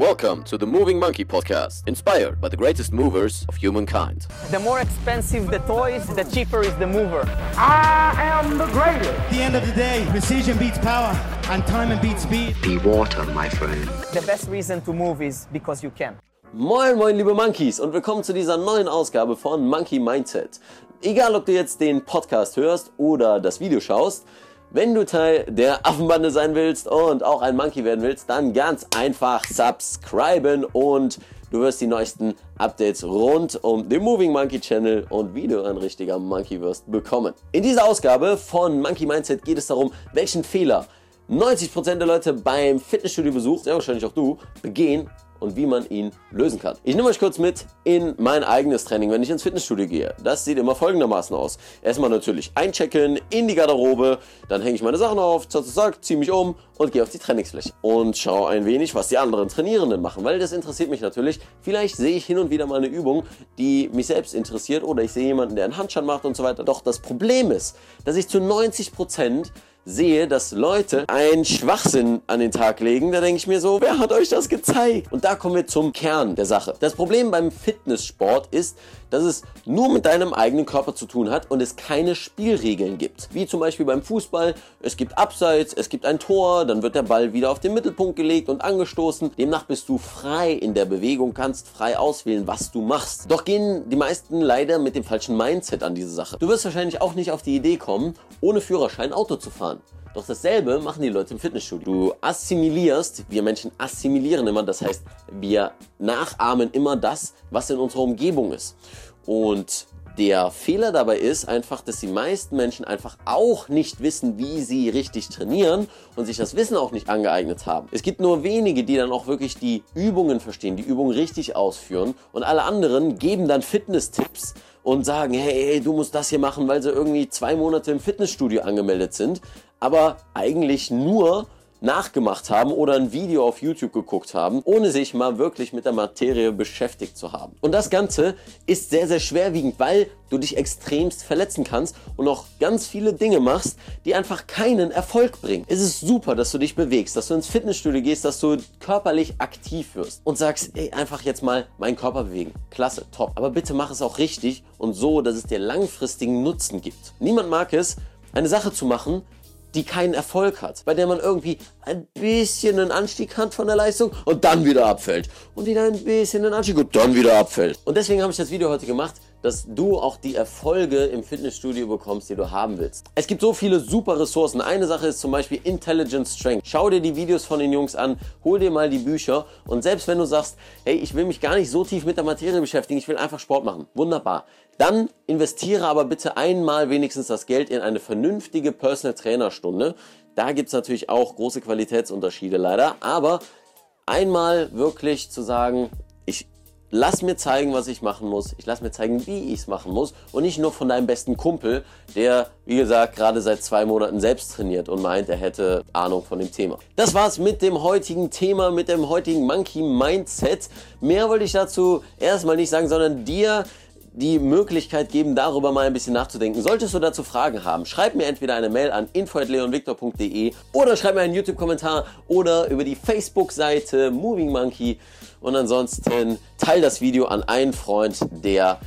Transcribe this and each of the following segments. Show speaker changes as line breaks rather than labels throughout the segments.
Welcome to the Moving Monkey podcast, inspired by the greatest movers of humankind.
The more expensive the toys, the cheaper is the mover.
I am the greatest.
At the end of the day, precision beats power and time beats speed.
Be water, my friend.
The best reason to move is because you can.
Moin moin liebe Monkeys und willkommen zu dieser neuen Ausgabe von Monkey Mindset. Egal ob du jetzt den Podcast hörst oder das Video schaust, wenn du Teil der Affenbande sein willst und auch ein Monkey werden willst, dann ganz einfach subscriben und du wirst die neuesten Updates rund um den Moving Monkey Channel und wie du ein richtiger Monkey wirst bekommen. In dieser Ausgabe von Monkey Mindset geht es darum, welchen Fehler 90% der Leute beim Fitnessstudio-Besuch, sehr wahrscheinlich auch du, begehen und wie man ihn lösen kann. Ich nehme euch kurz mit in mein eigenes Training, wenn ich ins Fitnessstudio gehe. Das sieht immer folgendermaßen aus. Erstmal natürlich einchecken in die Garderobe, dann hänge ich meine Sachen auf, zack, zack, ziehe mich um und gehe auf die Trainingsfläche und schaue ein wenig, was die anderen Trainierenden machen, weil das interessiert mich natürlich. Vielleicht sehe ich hin und wieder mal eine Übung, die mich selbst interessiert oder ich sehe jemanden, der einen Handstand macht und so weiter. Doch das Problem ist, dass ich zu 90 Prozent sehe, dass Leute einen Schwachsinn an den Tag legen, da denke ich mir so, wer hat euch das gezeigt? Und da kommen wir zum Kern der Sache. Das Problem beim Fitnesssport ist, dass es nur mit deinem eigenen Körper zu tun hat und es keine Spielregeln gibt. Wie zum Beispiel beim Fußball, es gibt Abseits, es gibt ein Tor, dann wird der Ball wieder auf den Mittelpunkt gelegt und angestoßen. Demnach bist du frei in der Bewegung, kannst frei auswählen, was du machst. Doch gehen die meisten leider mit dem falschen Mindset an diese Sache. Du wirst wahrscheinlich auch nicht auf die Idee kommen, ohne Führerschein Auto zu fahren. Doch dasselbe machen die Leute im Fitnessstudio. Du assimilierst, wir Menschen assimilieren immer, das heißt, wir nachahmen immer das, was in unserer Umgebung ist. Und der Fehler dabei ist einfach, dass die meisten Menschen einfach auch nicht wissen, wie sie richtig trainieren und sich das Wissen auch nicht angeeignet haben. Es gibt nur wenige, die dann auch wirklich die Übungen verstehen, die Übungen richtig ausführen und alle anderen geben dann Fitness-Tipps und sagen, hey, hey, du musst das hier machen, weil sie irgendwie zwei Monate im Fitnessstudio angemeldet sind, aber eigentlich nur nachgemacht haben oder ein Video auf YouTube geguckt haben, ohne sich mal wirklich mit der Materie beschäftigt zu haben. Und das Ganze ist sehr, sehr schwerwiegend, weil du dich extremst verletzen kannst und auch ganz viele Dinge machst, die einfach keinen Erfolg bringen. Es ist super, dass du dich bewegst, dass du ins Fitnessstudio gehst, dass du körperlich aktiv wirst und sagst, ey, einfach jetzt mal meinen Körper bewegen. Klasse, top. Aber bitte mach es auch richtig und so, dass es dir langfristigen Nutzen gibt. Niemand mag es, eine Sache zu machen, die keinen Erfolg hat, bei der man irgendwie ein bisschen einen Anstieg hat von der Leistung und dann wieder abfällt und wieder ein bisschen einen Anstieg und dann wieder abfällt. Und deswegen habe ich das Video heute gemacht, dass du auch die Erfolge im Fitnessstudio bekommst, die du haben willst. Es gibt so viele super Ressourcen. Eine Sache ist zum Beispiel Intelligent Strength. Schau dir die Videos von den Jungs an, hol dir mal die Bücher und selbst wenn du sagst, hey, ich will mich gar nicht so tief mit der Materie beschäftigen, ich will einfach Sport machen. Wunderbar. Dann investiere aber bitte einmal wenigstens das Geld in eine vernünftige Personal Trainer Stunde. Da gibt es natürlich auch große Qualitätsunterschiede leider, aber einmal wirklich zu sagen, ich lass mir zeigen, was ich machen muss. Ich lass mir zeigen, wie ich es machen muss. Und nicht nur von deinem besten Kumpel, der, wie gesagt, gerade seit zwei Monaten selbst trainiert und meint, er hätte Ahnung von dem Thema. Das war's mit dem heutigen Thema, mit dem heutigen Monkey Mindset. Mehr wollte ich dazu erstmal nicht sagen, sondern dir die Möglichkeit geben, darüber mal ein bisschen nachzudenken. Solltest du dazu Fragen haben, schreib mir entweder eine Mail an info.leonvictor.de oder schreib mir einen YouTube-Kommentar oder über die Facebook-Seite Moving Monkey. Und ansonsten teil das Video an einen Freund, der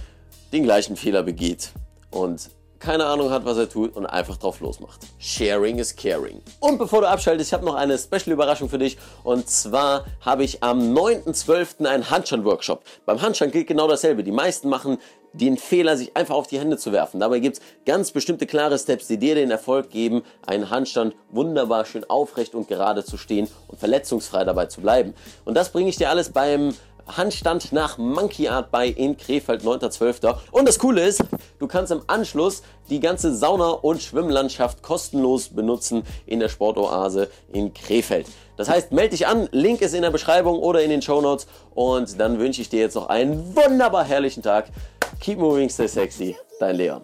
den gleichen Fehler begeht und keine Ahnung hat, was er tut und einfach drauf losmacht. Sharing is caring. Und bevor du abschaltest, ich habe noch eine Special-Überraschung für dich. Und zwar habe ich am 9.12. einen Handstand-Workshop. Beim Handstand gilt genau dasselbe. Die meisten machen den Fehler, sich einfach auf die Hände zu werfen. Dabei gibt es ganz bestimmte klare Steps, die dir den Erfolg geben, einen Handstand wunderbar schön aufrecht und gerade zu stehen und verletzungsfrei dabei zu bleiben. Und das bringe ich dir alles beim Handstand nach Monkey Art bei in Krefeld 9.12. Und das Coole ist, du kannst im Anschluss die ganze Sauna- und Schwimmlandschaft kostenlos benutzen in der Sportoase in Krefeld. Das heißt, melde dich an, Link ist in der Beschreibung oder in den Show Notes und dann wünsche ich dir jetzt noch einen wunderbar herrlichen Tag. Keep moving, stay sexy. Dein Leon.